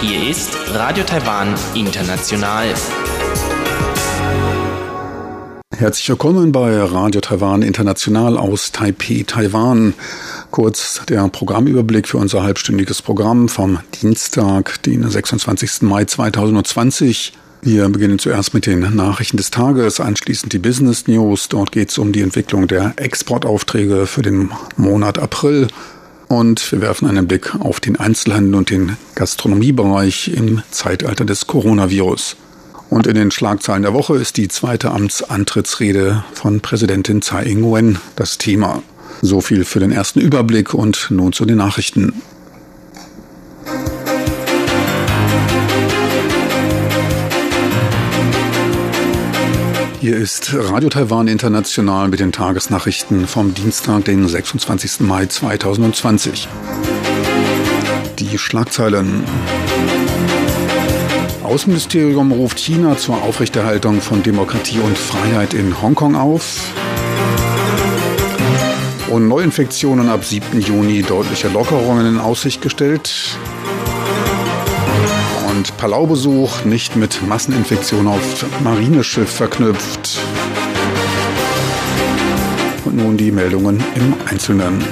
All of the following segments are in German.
Hier ist Radio Taiwan International. Herzlich willkommen bei Radio Taiwan International aus Taipei, Taiwan. Kurz der Programmüberblick für unser halbstündiges Programm vom Dienstag, den 26. Mai 2020. Wir beginnen zuerst mit den Nachrichten des Tages, anschließend die Business News. Dort geht es um die Entwicklung der Exportaufträge für den Monat April. Und wir werfen einen Blick auf den Einzelhandel und den Gastronomiebereich im Zeitalter des Coronavirus. Und in den Schlagzeilen der Woche ist die zweite Amtsantrittsrede von Präsidentin Tsai Ing-wen das Thema. So viel für den ersten Überblick und nun zu den Nachrichten. Hier ist Radio Taiwan International mit den Tagesnachrichten vom Dienstag, den 26. Mai 2020. Die Schlagzeilen. Außenministerium ruft China zur Aufrechterhaltung von Demokratie und Freiheit in Hongkong auf. Und Neuinfektionen ab 7. Juni deutliche Lockerungen in Aussicht gestellt und Palau-Besuch nicht mit Masseninfektion auf Marineschiff verknüpft. Und nun die Meldungen im Einzelnen.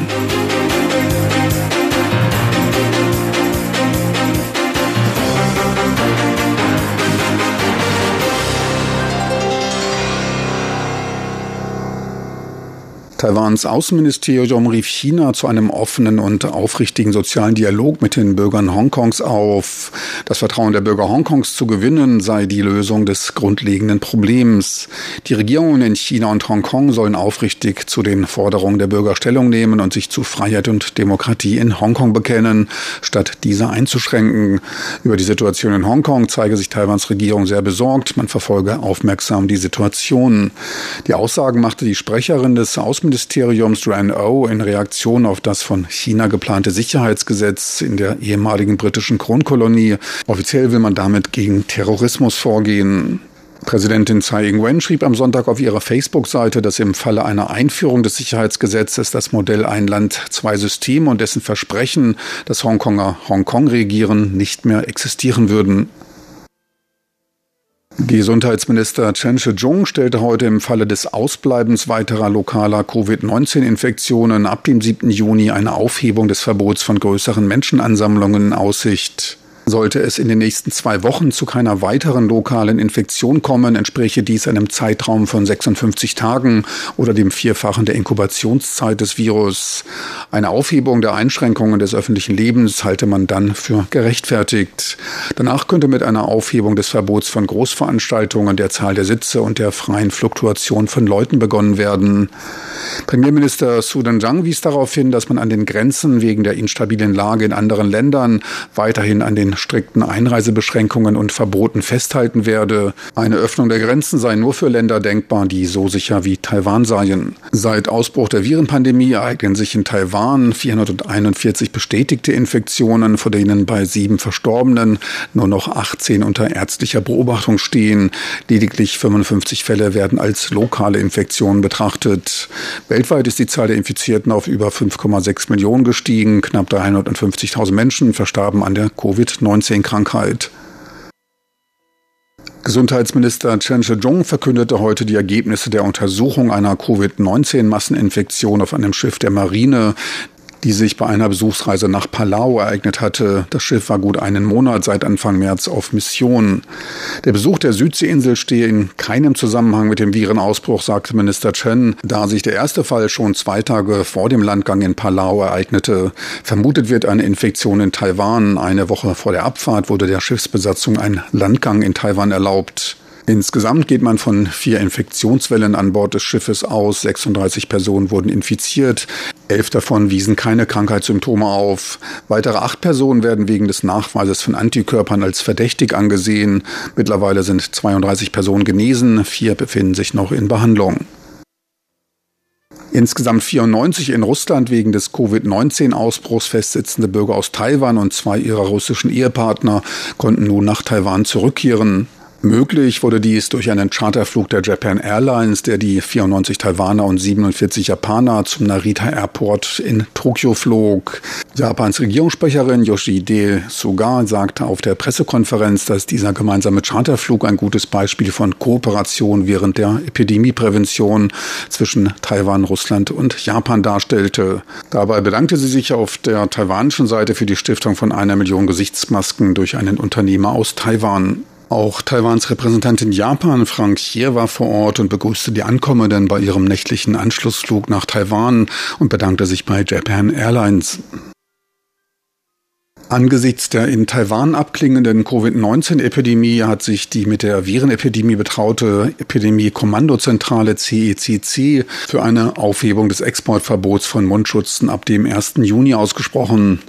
Taiwans Außenministerium rief China zu einem offenen und aufrichtigen sozialen Dialog mit den Bürgern Hongkongs auf. Das Vertrauen der Bürger Hongkongs zu gewinnen sei die Lösung des grundlegenden Problems. Die Regierungen in China und Hongkong sollen aufrichtig zu den Forderungen der Bürger Stellung nehmen und sich zu Freiheit und Demokratie in Hongkong bekennen, statt diese einzuschränken. Über die Situation in Hongkong zeige sich Taiwans Regierung sehr besorgt. Man verfolge aufmerksam die Situation. Die Aussagen machte die Sprecherin des Außenministeriums Außenministeriums O in Reaktion auf das von China geplante Sicherheitsgesetz in der ehemaligen britischen Kronkolonie. Offiziell will man damit gegen Terrorismus vorgehen. Präsidentin Tsai Ing-wen schrieb am Sonntag auf ihrer Facebook-Seite, dass im Falle einer Einführung des Sicherheitsgesetzes das Modell Ein Land, zwei Systeme und dessen Versprechen, das Hongkonger Hongkong regieren, nicht mehr existieren würden. Gesundheitsminister Chen Shih-chung stellte heute im Falle des Ausbleibens weiterer lokaler Covid-19-Infektionen ab dem 7. Juni eine Aufhebung des Verbots von größeren Menschenansammlungen in Aussicht. Sollte es in den nächsten zwei Wochen zu keiner weiteren lokalen Infektion kommen, entspräche dies einem Zeitraum von 56 Tagen oder dem Vierfachen der Inkubationszeit des Virus. Eine Aufhebung der Einschränkungen des öffentlichen Lebens halte man dann für gerechtfertigt. Danach könnte mit einer Aufhebung des Verbots von Großveranstaltungen, der Zahl der Sitze und der freien Fluktuation von Leuten begonnen werden. Premierminister Sudan Zhang wies darauf hin, dass man an den Grenzen wegen der instabilen Lage in anderen Ländern weiterhin an den strikten Einreisebeschränkungen und Verboten festhalten werde. Eine Öffnung der Grenzen sei nur für Länder denkbar, die so sicher wie Taiwan seien. Seit Ausbruch der Virenpandemie ereignen sich in Taiwan 441 bestätigte Infektionen, vor denen bei sieben Verstorbenen nur noch 18 unter ärztlicher Beobachtung stehen. Lediglich 55 Fälle werden als lokale Infektionen betrachtet. Weltweit ist die Zahl der Infizierten auf über 5,6 Millionen gestiegen. Knapp 350.000 Menschen verstarben an der Covid-19 Covid-19-Krankheit. Gesundheitsminister Chen Shih-chung verkündete heute die Ergebnisse der Untersuchung einer Covid-19-Masseninfektion auf einem Schiff der Marine die sich bei einer Besuchsreise nach Palau ereignet hatte. Das Schiff war gut einen Monat seit Anfang März auf Mission. Der Besuch der Südseeinsel stehe in keinem Zusammenhang mit dem Virenausbruch, sagte Minister Chen, da sich der erste Fall schon zwei Tage vor dem Landgang in Palau ereignete. Vermutet wird eine Infektion in Taiwan. Eine Woche vor der Abfahrt wurde der Schiffsbesatzung ein Landgang in Taiwan erlaubt. Insgesamt geht man von vier Infektionswellen an Bord des Schiffes aus. 36 Personen wurden infiziert. Elf davon wiesen keine Krankheitssymptome auf. Weitere acht Personen werden wegen des Nachweises von Antikörpern als verdächtig angesehen. Mittlerweile sind 32 Personen genesen. Vier befinden sich noch in Behandlung. Insgesamt 94 in Russland wegen des Covid-19-Ausbruchs festsitzende Bürger aus Taiwan und zwei ihrer russischen Ehepartner konnten nun nach Taiwan zurückkehren. Möglich wurde dies durch einen Charterflug der Japan Airlines, der die 94 Taiwaner und 47 Japaner zum Narita Airport in Tokio flog. Japans Regierungssprecherin Yoshide Suga sagte auf der Pressekonferenz, dass dieser gemeinsame Charterflug ein gutes Beispiel von Kooperation während der Epidemieprävention zwischen Taiwan, Russland und Japan darstellte. Dabei bedankte sie sich auf der taiwanischen Seite für die Stiftung von einer Million Gesichtsmasken durch einen Unternehmer aus Taiwan. Auch Taiwans Repräsentantin Japan, Frank Chier, war vor Ort und begrüßte die Ankommenden bei ihrem nächtlichen Anschlussflug nach Taiwan und bedankte sich bei Japan Airlines. Angesichts der in Taiwan abklingenden Covid-19-Epidemie hat sich die mit der Virenepidemie betraute Epidemie-Kommandozentrale CECC für eine Aufhebung des Exportverbots von Mundschutzen ab dem 1. Juni ausgesprochen.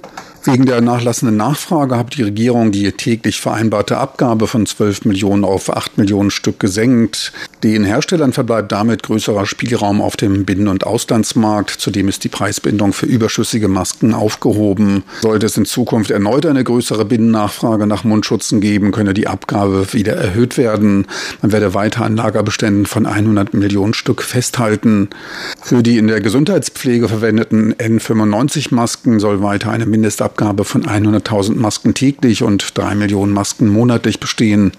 Wegen der nachlassenden Nachfrage hat die Regierung die täglich vereinbarte Abgabe von 12 Millionen auf 8 Millionen Stück gesenkt. Den Herstellern verbleibt damit größerer Spielraum auf dem Binnen- und Auslandsmarkt. Zudem ist die Preisbindung für überschüssige Masken aufgehoben. Sollte es in Zukunft erneut eine größere Binnennachfrage nach Mundschutzen geben, könne die Abgabe wieder erhöht werden. Man werde weiter an Lagerbeständen von 100 Millionen Stück festhalten. Für die in der Gesundheitspflege verwendeten N95-Masken soll weiter eine Mindestabgabe Abgabe von 100.000 Masken täglich und 3 Millionen Masken monatlich bestehen.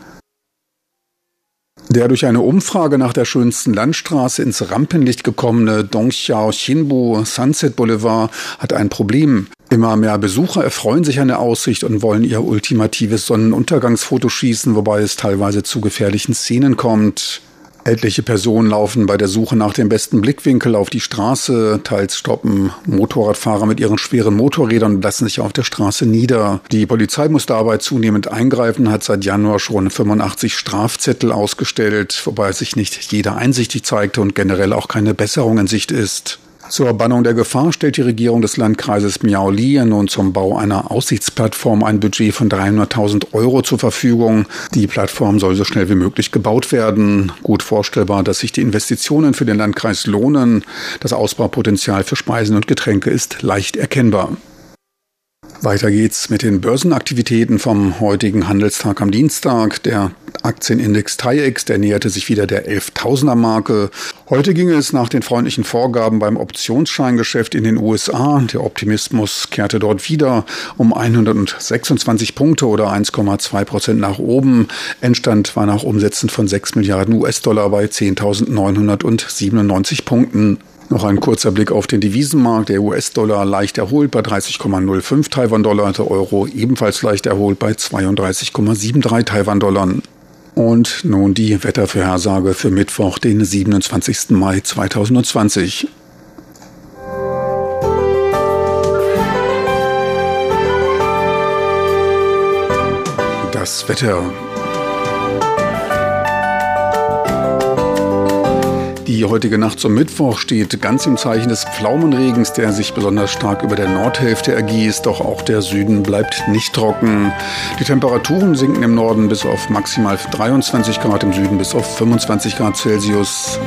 Der durch eine Umfrage nach der schönsten Landstraße ins Rampenlicht gekommene Dongxiao Xinbu Sunset Boulevard hat ein Problem. Immer mehr Besucher erfreuen sich an der Aussicht und wollen ihr ultimatives Sonnenuntergangsfoto schießen, wobei es teilweise zu gefährlichen Szenen kommt. Etliche Personen laufen bei der Suche nach dem besten Blickwinkel auf die Straße, teils stoppen Motorradfahrer mit ihren schweren Motorrädern und lassen sich auf der Straße nieder. Die Polizei muss dabei zunehmend eingreifen, hat seit Januar schon 85 Strafzettel ausgestellt, wobei sich nicht jeder einsichtig zeigte und generell auch keine Besserung in Sicht ist. Zur Bannung der Gefahr stellt die Regierung des Landkreises Miaoli nun zum Bau einer Aussichtsplattform ein Budget von 300.000 Euro zur Verfügung. Die Plattform soll so schnell wie möglich gebaut werden. Gut vorstellbar, dass sich die Investitionen für den Landkreis lohnen. Das Ausbaupotenzial für Speisen und Getränke ist leicht erkennbar. Weiter geht's mit den Börsenaktivitäten vom heutigen Handelstag am Dienstag. Der Aktienindex TAIEX, der näherte sich wieder der 11.000er Marke. Heute ging es nach den freundlichen Vorgaben beim Optionsscheingeschäft in den USA. Der Optimismus kehrte dort wieder um 126 Punkte oder 1,2 Prozent nach oben. Endstand war nach Umsätzen von 6 Milliarden US-Dollar bei 10.997 Punkten. Noch ein kurzer Blick auf den Devisenmarkt. Der US-Dollar leicht erholt bei 30,05 Taiwan-Dollar, der Euro ebenfalls leicht erholt bei 32,73 Taiwan-Dollar. Und nun die Wettervorhersage für Mittwoch, den 27. Mai 2020. Das Wetter Die heutige Nacht zum Mittwoch steht ganz im Zeichen des Pflaumenregens, der sich besonders stark über der Nordhälfte ergießt, doch auch der Süden bleibt nicht trocken. Die Temperaturen sinken im Norden bis auf maximal 23 Grad, im Süden bis auf 25 Grad Celsius.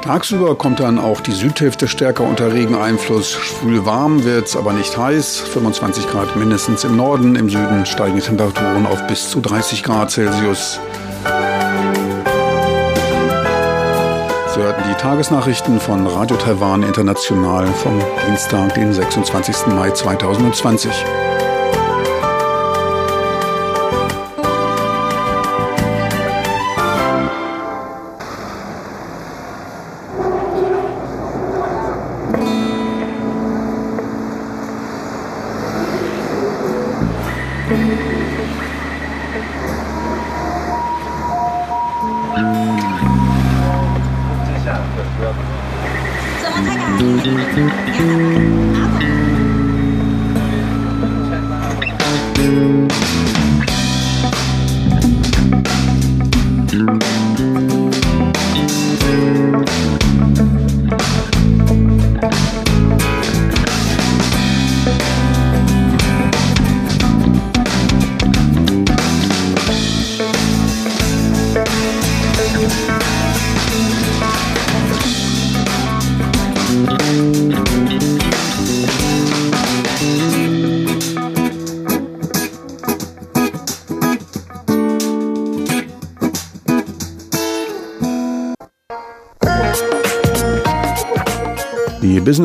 Tagsüber kommt dann auch die Südhälfte stärker unter Regeneinfluss. Schwül warm wird's, aber nicht heiß. 25 Grad mindestens im Norden. Im Süden steigen die Temperaturen auf bis zu 30 Grad Celsius. Sie hörten die Tagesnachrichten von Radio Taiwan International vom Dienstag, den 26. Mai 2020.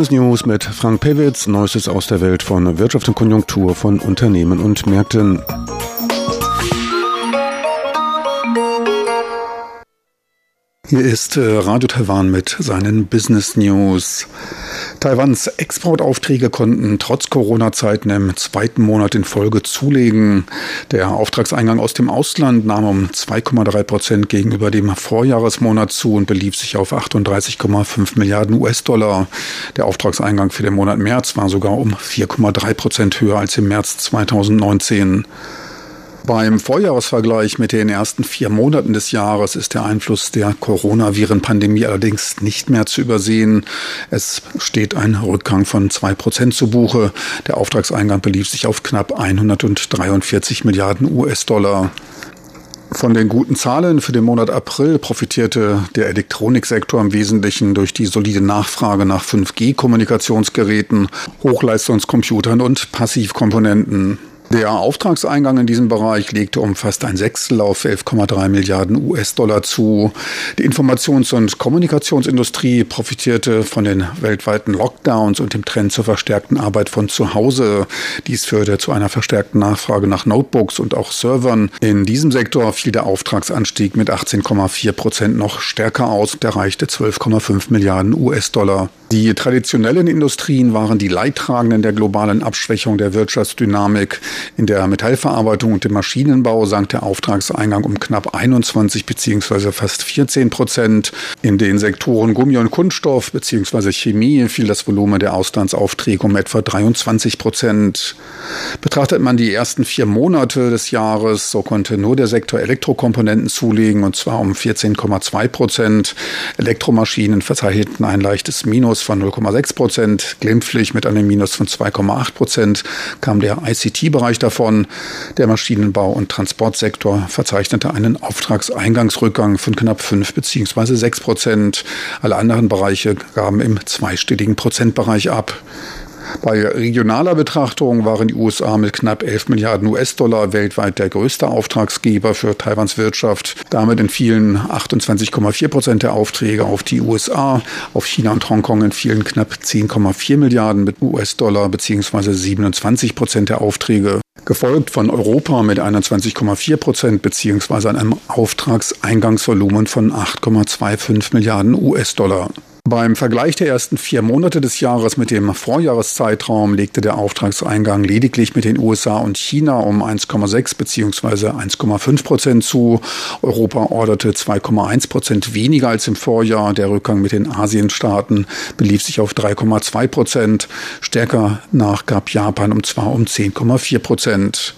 Business News mit Frank Pewitz, Neuestes aus der Welt von Wirtschaft und Konjunktur von Unternehmen und Märkten. Hier ist äh, Radio Taiwan mit seinen Business News. Taiwans Exportaufträge konnten trotz Corona-Zeiten im zweiten Monat in Folge zulegen. Der Auftragseingang aus dem Ausland nahm um 2,3 Prozent gegenüber dem Vorjahresmonat zu und belief sich auf 38,5 Milliarden US-Dollar. Der Auftragseingang für den Monat März war sogar um 4,3 Prozent höher als im März 2019. Beim Vorjahresvergleich mit den ersten vier Monaten des Jahres ist der Einfluss der Coronaviren-Pandemie allerdings nicht mehr zu übersehen. Es steht ein Rückgang von zwei Prozent zu Buche. Der Auftragseingang belief sich auf knapp 143 Milliarden US-Dollar. Von den guten Zahlen für den Monat April profitierte der Elektroniksektor im Wesentlichen durch die solide Nachfrage nach 5G-Kommunikationsgeräten, Hochleistungscomputern und Passivkomponenten. Der Auftragseingang in diesem Bereich legte um fast ein Sechstel auf 11,3 Milliarden US-Dollar zu. Die Informations- und Kommunikationsindustrie profitierte von den weltweiten Lockdowns und dem Trend zur verstärkten Arbeit von zu Hause. Dies führte zu einer verstärkten Nachfrage nach Notebooks und auch Servern. In diesem Sektor fiel der Auftragsanstieg mit 18,4 Prozent noch stärker aus und erreichte 12,5 Milliarden US-Dollar. Die traditionellen Industrien waren die Leidtragenden der globalen Abschwächung der Wirtschaftsdynamik. In der Metallverarbeitung und dem Maschinenbau sank der Auftragseingang um knapp 21 bzw. fast 14 Prozent. In den Sektoren Gummi und Kunststoff bzw. Chemie fiel das Volumen der Auslandsaufträge um etwa 23 Prozent. Betrachtet man die ersten vier Monate des Jahres, so konnte nur der Sektor Elektrokomponenten zulegen und zwar um 14,2 Prozent. Elektromaschinen verzeichneten ein leichtes Minus Minus von 0,6 Prozent, glimpflich mit einem Minus von 2,8 Prozent kam der ICT-Bereich davon. Der Maschinenbau- und Transportsektor verzeichnete einen Auftragseingangsrückgang von knapp 5 bzw. 6 Prozent. Alle anderen Bereiche gaben im zweistelligen Prozentbereich ab. Bei regionaler Betrachtung waren die USA mit knapp 11 Milliarden US-Dollar weltweit der größte Auftragsgeber für Taiwans Wirtschaft. Damit entfielen 28,4 Prozent der Aufträge auf die USA. Auf China und Hongkong entfielen knapp 10,4 Milliarden mit US-Dollar bzw. 27 Prozent der Aufträge gefolgt von Europa mit 21,4 Prozent beziehungsweise einem Auftragseingangsvolumen von 8,25 Milliarden US-Dollar. Beim Vergleich der ersten vier Monate des Jahres mit dem Vorjahreszeitraum legte der Auftragseingang lediglich mit den USA und China um 1,6 bzw. 1,5 Prozent zu. Europa orderte 2,1 Prozent weniger als im Vorjahr. Der Rückgang mit den Asienstaaten belief sich auf 3,2 Prozent. Stärker nachgab Japan um zwar um 10,4 Prozent.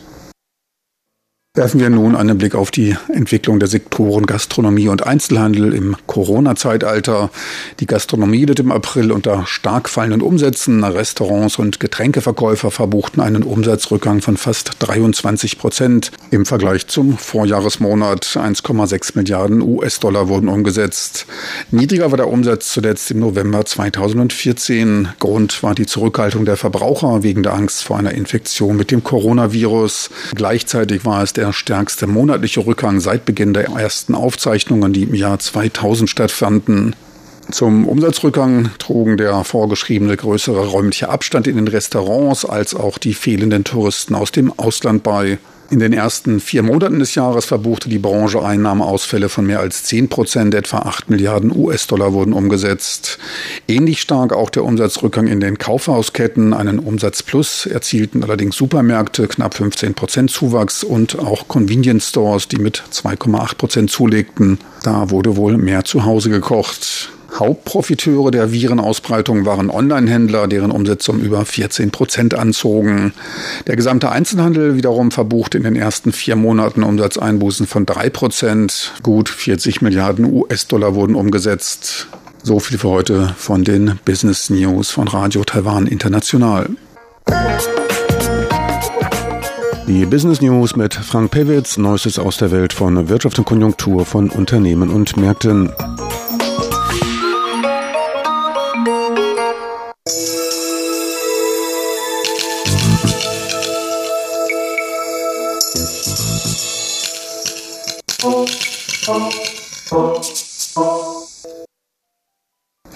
Werfen wir nun einen Blick auf die Entwicklung der Sektoren Gastronomie und Einzelhandel im Corona-Zeitalter. Die Gastronomie litt im April unter stark fallenden Umsätzen. Restaurants und Getränkeverkäufer verbuchten einen Umsatzrückgang von fast 23 Prozent. Im Vergleich zum Vorjahresmonat 1,6 Milliarden US-Dollar wurden umgesetzt. Niedriger war der Umsatz zuletzt im November 2014. Grund war die Zurückhaltung der Verbraucher wegen der Angst vor einer Infektion mit dem Coronavirus. Gleichzeitig war es der der stärkste monatliche Rückgang seit Beginn der ersten Aufzeichnungen, die im Jahr 2000 stattfanden. Zum Umsatzrückgang trugen der vorgeschriebene größere räumliche Abstand in den Restaurants als auch die fehlenden Touristen aus dem Ausland bei. In den ersten vier Monaten des Jahres verbuchte die Branche Einnahmeausfälle von mehr als 10 Prozent. Etwa 8 Milliarden US-Dollar wurden umgesetzt. Ähnlich stark auch der Umsatzrückgang in den Kaufhausketten. Einen Umsatzplus erzielten allerdings Supermärkte, knapp 15 Prozent Zuwachs und auch Convenience Stores, die mit 2,8 Prozent zulegten. Da wurde wohl mehr zu Hause gekocht. Hauptprofiteure der Virenausbreitung waren Onlinehändler, deren Umsätze um über 14 Prozent anzogen. Der gesamte Einzelhandel wiederum verbuchte in den ersten vier Monaten Umsatzeinbußen von drei Prozent. Gut 40 Milliarden US-Dollar wurden umgesetzt. So viel für heute von den Business News von Radio Taiwan International. Die Business News mit Frank Pewitz, Neuestes aus der Welt von Wirtschaft und Konjunktur von Unternehmen und Märkten.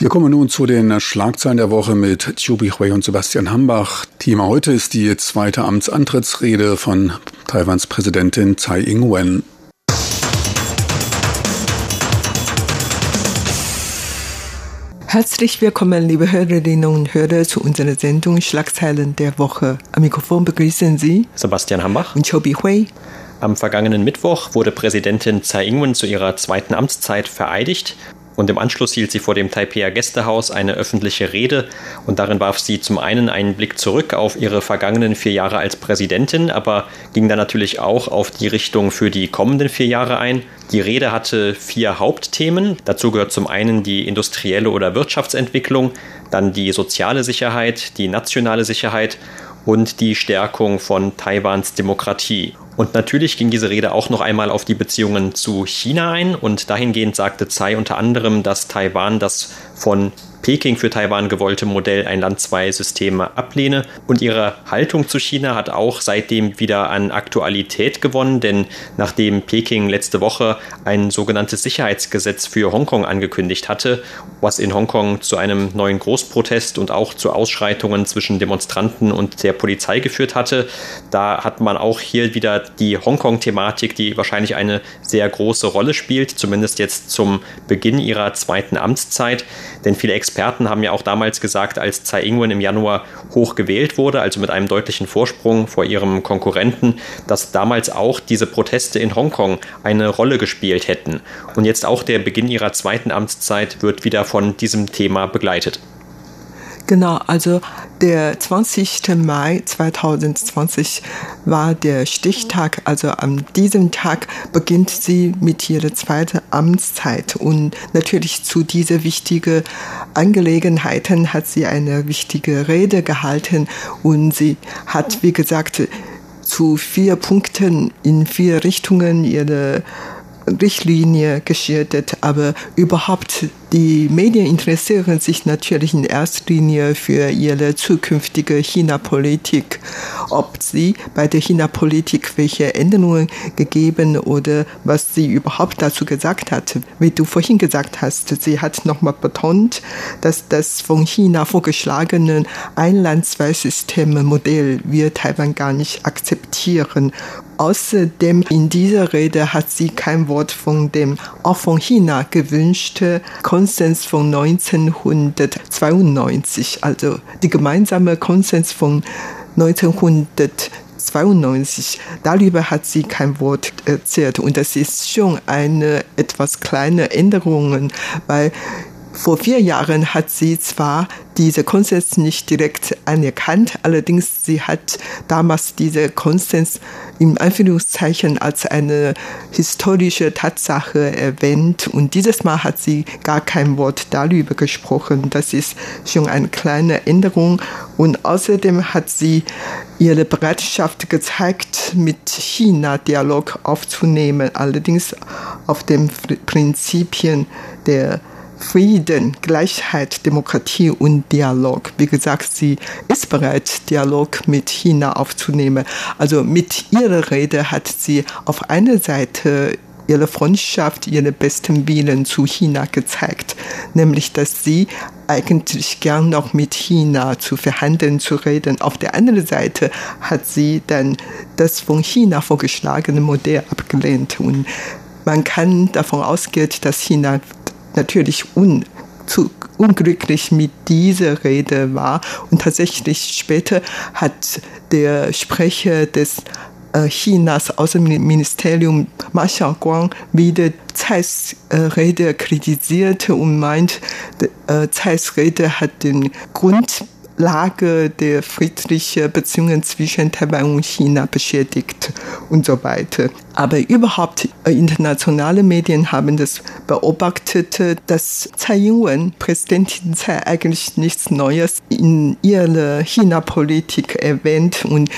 Wir kommen nun zu den Schlagzeilen der Woche mit Chubi Hui und Sebastian Hambach. Thema heute ist die zweite Amtsantrittsrede von Taiwans Präsidentin Tsai Ing-wen. Herzlich willkommen, liebe Hörerinnen und Hörer, zu unserer Sendung Schlagzeilen der Woche. Am Mikrofon begrüßen Sie Sebastian Hambach und Chobi Hui. Am vergangenen Mittwoch wurde Präsidentin Tsai Ing-wen zu ihrer zweiten Amtszeit vereidigt und im Anschluss hielt sie vor dem Taipeier Gästehaus eine öffentliche Rede und darin warf sie zum einen einen Blick zurück auf ihre vergangenen vier Jahre als Präsidentin, aber ging dann natürlich auch auf die Richtung für die kommenden vier Jahre ein. Die Rede hatte vier Hauptthemen. Dazu gehört zum einen die industrielle oder Wirtschaftsentwicklung, dann die soziale Sicherheit, die nationale Sicherheit und die Stärkung von Taiwans Demokratie. Und natürlich ging diese Rede auch noch einmal auf die Beziehungen zu China ein. Und dahingehend sagte Tsai unter anderem, dass Taiwan das von Peking für Taiwan gewollte Modell ein Land zwei Systeme ablehne. Und ihre Haltung zu China hat auch seitdem wieder an Aktualität gewonnen, denn nachdem Peking letzte Woche ein sogenanntes Sicherheitsgesetz für Hongkong angekündigt hatte, was in Hongkong zu einem neuen Großprotest und auch zu Ausschreitungen zwischen Demonstranten und der Polizei geführt hatte, da hat man auch hier wieder die Hongkong-Thematik, die wahrscheinlich eine sehr große Rolle spielt, zumindest jetzt zum Beginn ihrer zweiten Amtszeit. Denn viele Experten haben ja auch damals gesagt, als Tsai Ing-wen im Januar hoch gewählt wurde, also mit einem deutlichen Vorsprung vor ihrem Konkurrenten, dass damals auch diese Proteste in Hongkong eine Rolle gespielt hätten. Und jetzt auch der Beginn ihrer zweiten Amtszeit wird wieder von diesem Thema begleitet. Genau, also der 20. Mai 2020 war der Stichtag. Also an diesem Tag beginnt sie mit ihrer zweiten Amtszeit. Und natürlich zu dieser wichtigen Angelegenheiten hat sie eine wichtige Rede gehalten. Und sie hat, wie gesagt, zu vier Punkten in vier Richtungen ihre Richtlinie geschildert, aber überhaupt die Medien interessieren sich natürlich in erster Linie für ihre zukünftige China-Politik. Ob sie bei der China-Politik welche Änderungen gegeben oder was sie überhaupt dazu gesagt hat. Wie du vorhin gesagt hast, sie hat nochmal betont, dass das von China vorgeschlagene Ein-Land-Zwei-Systeme-Modell wir Taiwan gar nicht akzeptieren. Außerdem in dieser Rede hat sie kein Wort von dem auch von China gewünschte Konsens von 1992, also die gemeinsame Konsens von 1992. Darüber hat sie kein Wort erzählt und das ist schon eine etwas kleine Änderung, weil vor vier Jahren hat sie zwar diese Konsens nicht direkt anerkannt, allerdings sie hat damals diese Konsens im Anführungszeichen als eine historische Tatsache erwähnt und dieses Mal hat sie gar kein Wort darüber gesprochen. Das ist schon eine kleine Änderung und außerdem hat sie ihre Bereitschaft gezeigt, mit China Dialog aufzunehmen, allerdings auf den Prinzipien der Frieden, Gleichheit, Demokratie und Dialog. Wie gesagt, sie ist bereit, Dialog mit China aufzunehmen. Also mit ihrer Rede hat sie auf einer Seite ihre Freundschaft, ihren besten Willen zu China gezeigt, nämlich dass sie eigentlich gern noch mit China zu verhandeln, zu reden. Auf der anderen Seite hat sie dann das von China vorgeschlagene Modell abgelehnt und man kann davon ausgehen, dass China natürlich un, zu, unglücklich mit dieser Rede war. Und tatsächlich später hat der Sprecher des äh, Chinas Außenministerium Ma Xiaoguang wieder Zeis äh, Rede kritisiert und meint, äh, Zeis Rede hat den Grund Lage der friedlichen Beziehungen zwischen Taiwan und China beschädigt und so weiter. Aber überhaupt internationale Medien haben das beobachtet, dass Tsai Ing-wen, Präsidentin Tsai, eigentlich nichts Neues in ihrer China-Politik erwähnt und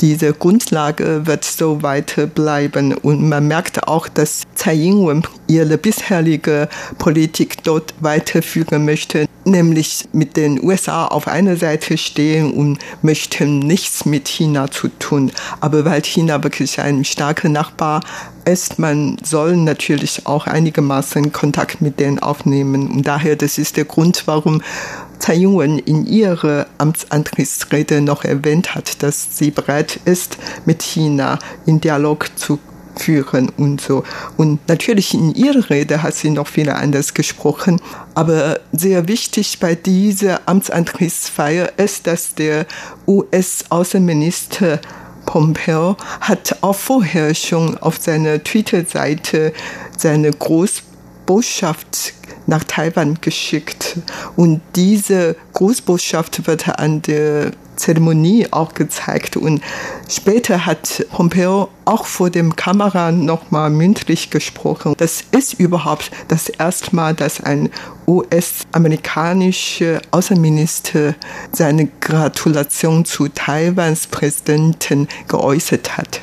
diese Grundlage wird so weiter bleiben. Und man merkt auch, dass Tsai Ing-wen ihre bisherige Politik dort weiterführen möchte. Nämlich mit den USA auf einer Seite stehen und möchten nichts mit China zu tun. Aber weil China wirklich ein starker Nachbar ist, man soll natürlich auch einigermaßen Kontakt mit denen aufnehmen. Und daher, das ist der Grund, warum Tsai Ing-wen in ihrer Amtsantrittsrede noch erwähnt hat, dass sie bereit ist, mit China in Dialog zu führen und so. Und natürlich in ihrer Rede hat sie noch viel anders gesprochen. Aber sehr wichtig bei dieser Amtsantrittsfeier ist, dass der US-Außenminister Pompeo hat auch vorher schon auf seiner Twitter-Seite seine Großbotschaft nach Taiwan geschickt. Und diese Großbotschaft wird an der Zeremonie auch gezeigt. Und später hat Pompeo auch vor dem Kamera nochmal mündlich gesprochen. Das ist überhaupt das erste Mal, dass ein US-amerikanischer Außenminister seine Gratulation zu Taiwans Präsidenten geäußert hat.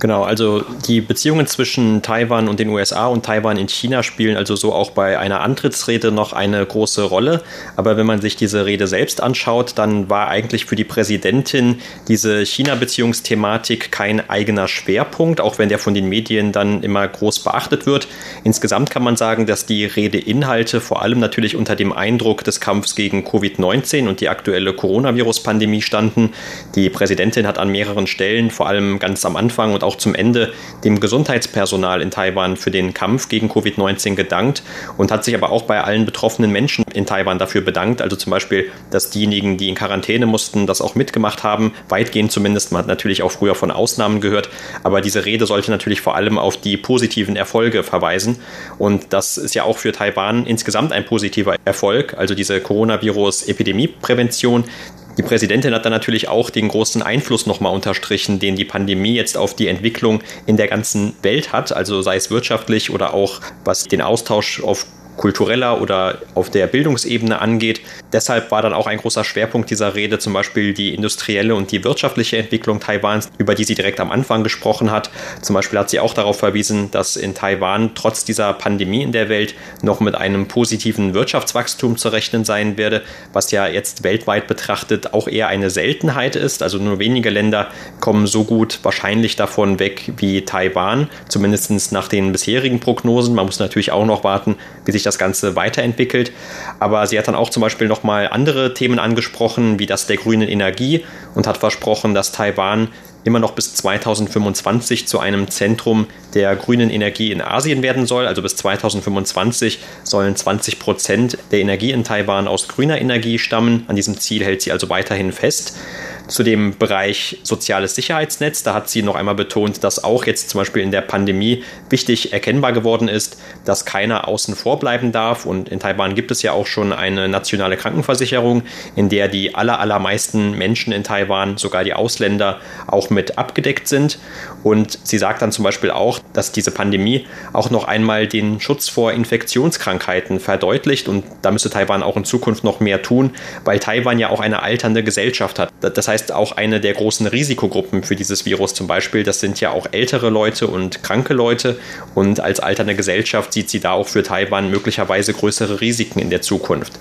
Genau, also die Beziehungen zwischen Taiwan und den USA und Taiwan in China spielen also so auch bei einer Antrittsrede noch eine große Rolle. Aber wenn man sich diese Rede selbst anschaut, dann war eigentlich für die Präsidentin diese China-Beziehungsthematik kein eigener Schwerpunkt, auch wenn der von den Medien dann immer groß beachtet wird. Insgesamt kann man sagen, dass die Redeinhalte vor allem natürlich unter dem Eindruck des Kampfs gegen Covid-19 und die aktuelle Coronavirus-Pandemie standen. Die Präsidentin hat an mehreren Stellen, vor allem ganz am Anfang und auch zum Ende dem Gesundheitspersonal in Taiwan für den Kampf gegen Covid-19 gedankt und hat sich aber auch bei allen betroffenen Menschen in Taiwan dafür bedankt. Also zum Beispiel, dass diejenigen, die in Quarantäne mussten, das auch mitgemacht haben. Weitgehend zumindest. Man hat natürlich auch früher von Ausnahmen gehört. Aber diese Rede sollte natürlich vor allem auf die positiven Erfolge verweisen. Und das ist ja auch für Taiwan insgesamt ein positiver Erfolg. Also diese Coronavirus-Epidemieprävention, die Präsidentin hat dann natürlich auch den großen Einfluss nochmal unterstrichen, den die Pandemie jetzt auf die Entwicklung in der ganzen Welt hat, also sei es wirtschaftlich oder auch was den Austausch auf kultureller oder auf der Bildungsebene angeht. Deshalb war dann auch ein großer Schwerpunkt dieser Rede zum Beispiel die industrielle und die wirtschaftliche Entwicklung Taiwans, über die sie direkt am Anfang gesprochen hat. Zum Beispiel hat sie auch darauf verwiesen, dass in Taiwan trotz dieser Pandemie in der Welt noch mit einem positiven Wirtschaftswachstum zu rechnen sein werde, was ja jetzt weltweit betrachtet auch eher eine Seltenheit ist. Also nur wenige Länder kommen so gut wahrscheinlich davon weg wie Taiwan, zumindest nach den bisherigen Prognosen. Man muss natürlich auch noch warten, wie sich das Ganze weiterentwickelt. Aber sie hat dann auch zum Beispiel nochmal andere Themen angesprochen, wie das der grünen Energie und hat versprochen, dass Taiwan immer noch bis 2025 zu einem Zentrum der grünen Energie in Asien werden soll. Also bis 2025 sollen 20 Prozent der Energie in Taiwan aus grüner Energie stammen. An diesem Ziel hält sie also weiterhin fest zu dem Bereich soziales Sicherheitsnetz. Da hat sie noch einmal betont, dass auch jetzt zum Beispiel in der Pandemie wichtig erkennbar geworden ist, dass keiner außen vor bleiben darf. Und in Taiwan gibt es ja auch schon eine nationale Krankenversicherung, in der die aller, allermeisten Menschen in Taiwan, sogar die Ausländer, auch mit abgedeckt sind. Und sie sagt dann zum Beispiel auch, dass diese Pandemie auch noch einmal den Schutz vor Infektionskrankheiten verdeutlicht. Und da müsste Taiwan auch in Zukunft noch mehr tun, weil Taiwan ja auch eine alternde Gesellschaft hat. Das heißt, auch eine der großen Risikogruppen für dieses Virus zum Beispiel. Das sind ja auch ältere Leute und kranke Leute. Und als alternde Gesellschaft sieht sie da auch für Taiwan möglicherweise größere Risiken in der Zukunft.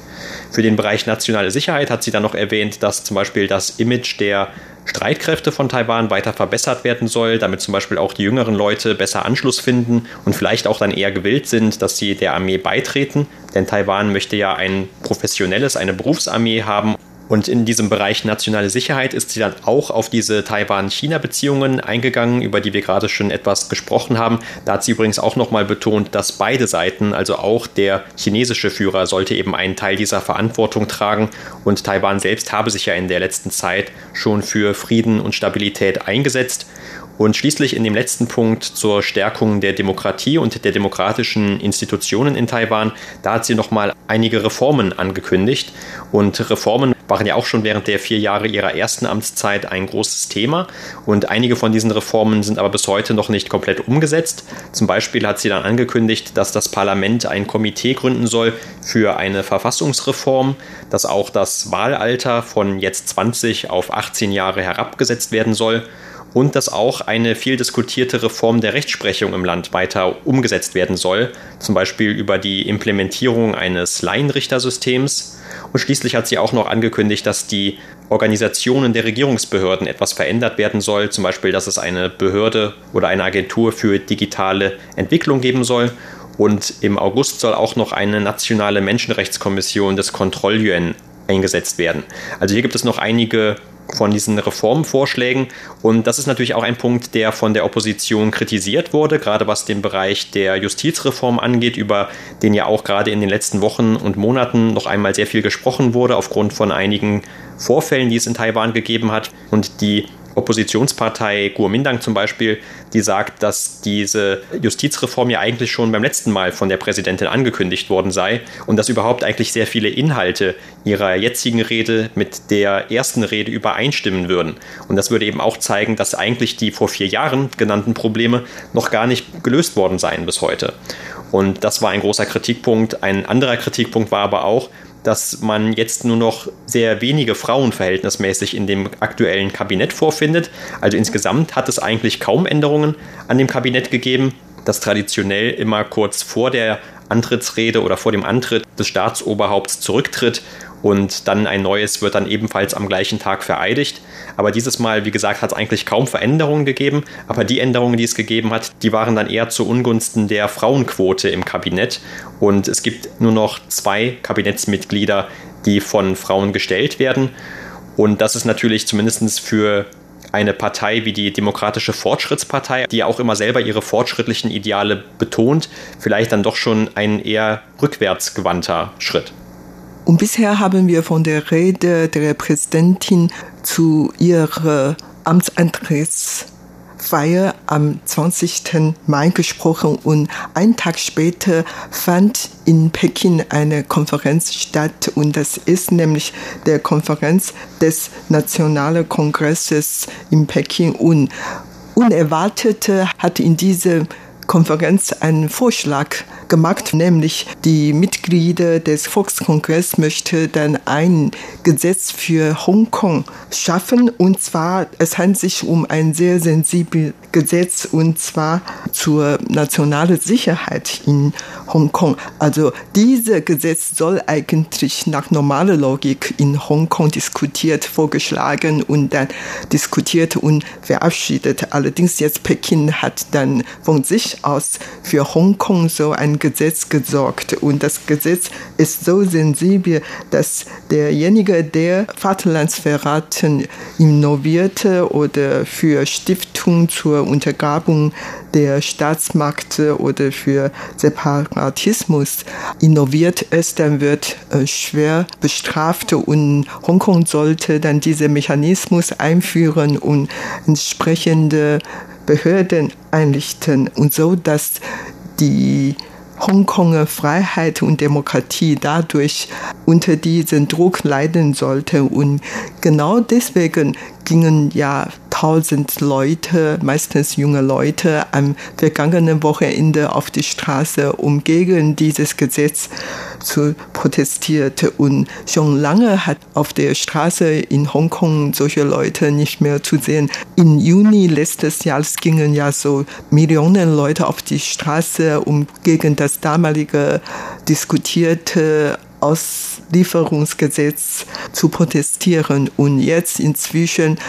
Für den Bereich nationale Sicherheit hat sie dann noch erwähnt, dass zum Beispiel das Image der Streitkräfte von Taiwan weiter verbessert werden soll, damit zum Beispiel auch die jüngeren Leute besser Anschluss finden und vielleicht auch dann eher gewillt sind, dass sie der Armee beitreten. Denn Taiwan möchte ja ein professionelles, eine Berufsarmee haben und in diesem Bereich nationale Sicherheit ist sie dann auch auf diese Taiwan-China-Beziehungen eingegangen, über die wir gerade schon etwas gesprochen haben. Da hat sie übrigens auch nochmal betont, dass beide Seiten, also auch der chinesische Führer, sollte eben einen Teil dieser Verantwortung tragen. Und Taiwan selbst habe sich ja in der letzten Zeit schon für Frieden und Stabilität eingesetzt. Und schließlich in dem letzten Punkt zur Stärkung der Demokratie und der demokratischen Institutionen in Taiwan, da hat sie nochmal einige Reformen angekündigt. Und Reformen waren ja auch schon während der vier Jahre ihrer ersten Amtszeit ein großes Thema. Und einige von diesen Reformen sind aber bis heute noch nicht komplett umgesetzt. Zum Beispiel hat sie dann angekündigt, dass das Parlament ein Komitee gründen soll für eine Verfassungsreform, dass auch das Wahlalter von jetzt 20 auf 18 Jahre herabgesetzt werden soll und dass auch eine viel diskutierte Reform der Rechtsprechung im Land weiter umgesetzt werden soll, zum Beispiel über die Implementierung eines Laienrichtersystems Und schließlich hat sie auch noch angekündigt, dass die Organisationen der Regierungsbehörden etwas verändert werden soll. Zum Beispiel, dass es eine Behörde oder eine Agentur für digitale Entwicklung geben soll. Und im August soll auch noch eine nationale Menschenrechtskommission des Kontroll-UN eingesetzt werden. Also hier gibt es noch einige von diesen Reformvorschlägen. Und das ist natürlich auch ein Punkt, der von der Opposition kritisiert wurde, gerade was den Bereich der Justizreform angeht, über den ja auch gerade in den letzten Wochen und Monaten noch einmal sehr viel gesprochen wurde, aufgrund von einigen Vorfällen, die es in Taiwan gegeben hat. Und die Oppositionspartei Kuomintang zum Beispiel, die sagt, dass diese Justizreform ja eigentlich schon beim letzten Mal von der Präsidentin angekündigt worden sei und dass überhaupt eigentlich sehr viele Inhalte ihrer jetzigen Rede mit der ersten Rede übereinstimmen würden. Und das würde eben auch zeigen, dass eigentlich die vor vier Jahren genannten Probleme noch gar nicht gelöst worden seien bis heute. Und das war ein großer Kritikpunkt. Ein anderer Kritikpunkt war aber auch, dass man jetzt nur noch sehr wenige Frauen verhältnismäßig in dem aktuellen Kabinett vorfindet. Also insgesamt hat es eigentlich kaum Änderungen an dem Kabinett gegeben, das traditionell immer kurz vor der Antrittsrede oder vor dem Antritt des Staatsoberhaupts zurücktritt und dann ein neues wird dann ebenfalls am gleichen Tag vereidigt. Aber dieses Mal, wie gesagt, hat es eigentlich kaum Veränderungen gegeben. Aber die Änderungen, die es gegeben hat, die waren dann eher zu Ungunsten der Frauenquote im Kabinett. Und es gibt nur noch zwei Kabinettsmitglieder, die von Frauen gestellt werden. Und das ist natürlich zumindest für eine Partei wie die Demokratische Fortschrittspartei, die ja auch immer selber ihre fortschrittlichen Ideale betont, vielleicht dann doch schon ein eher rückwärtsgewandter Schritt. Und bisher haben wir von der Rede der Präsidentin zu ihrer Amtsantrittsfeier am 20. Mai gesprochen und einen Tag später fand in Peking eine Konferenz statt und das ist nämlich der Konferenz des Nationalen Kongresses in Peking und unerwartet hat in diese Konferenz einen Vorschlag gemacht, nämlich die Mitglieder des Volkskongresses möchten dann ein Gesetz für Hongkong schaffen und zwar es handelt sich um ein sehr sensibles Gesetz und zwar zur nationalen Sicherheit in Hongkong. Also dieses Gesetz soll eigentlich nach normaler Logik in Hongkong diskutiert, vorgeschlagen und dann diskutiert und verabschiedet. Allerdings jetzt Peking hat dann von sich aus für Hongkong so ein Gesetz gesorgt. Und das Gesetz ist so sensibel, dass derjenige, der Vaterlandsverraten innovierte oder für Stiftung zur Untergrabung der Staatsmakte oder für Separatismus innoviert ist, dann wird äh, schwer bestraft und Hongkong sollte dann diesen Mechanismus einführen und entsprechende Behörden einrichten und so, dass die Hongkonger Freiheit und Demokratie dadurch unter diesem Druck leiden sollte. Und genau deswegen gingen ja tausend Leute, meistens junge Leute, am vergangenen Wochenende auf die Straße, um gegen dieses Gesetz zu protestieren. Und schon lange hat auf der Straße in Hongkong solche Leute nicht mehr zu sehen. Im Juni letztes Jahres gingen ja so Millionen Leute auf die Straße, um gegen das damalige diskutierte Auslieferungsgesetz zu protestieren. Und jetzt inzwischen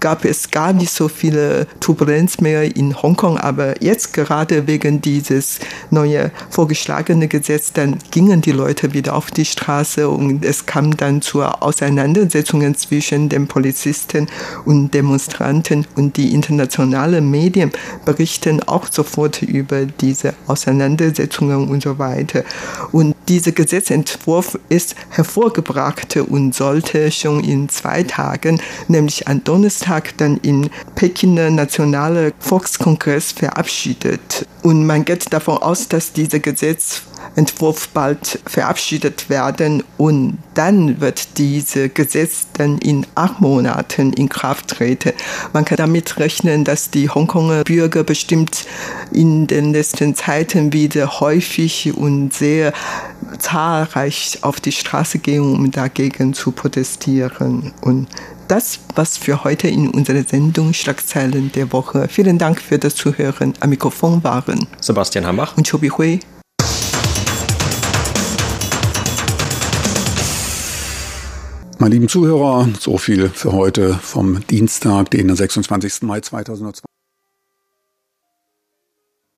gab es gar nicht so viele Turbulenz mehr in Hongkong, aber jetzt gerade wegen dieses neue vorgeschlagene Gesetz, dann gingen die Leute wieder auf die Straße und es kam dann zu Auseinandersetzungen zwischen den Polizisten und Demonstranten und die internationalen Medien berichten auch sofort über diese Auseinandersetzungen und so weiter. Und dieser Gesetzentwurf ist hervorgebracht und sollte schon in zwei Tagen, nämlich am Donnerstag, dann im Pekiner Nationale Volkskongress verabschiedet. Und man geht davon aus, dass dieser Gesetz Entwurf bald verabschiedet werden und dann wird dieses Gesetz dann in acht Monaten in Kraft treten. Man kann damit rechnen, dass die Hongkonger Bürger bestimmt in den letzten Zeiten wieder häufig und sehr zahlreich auf die Straße gehen, um dagegen zu protestieren. Und das, was für heute in unserer Sendung Schlagzeilen der Woche. Vielen Dank für das Zuhören. Am Mikrofon waren Sebastian Hambach und Chobi Hui. Meine lieben Zuhörer, so viel für heute vom Dienstag, den 26. Mai 2020.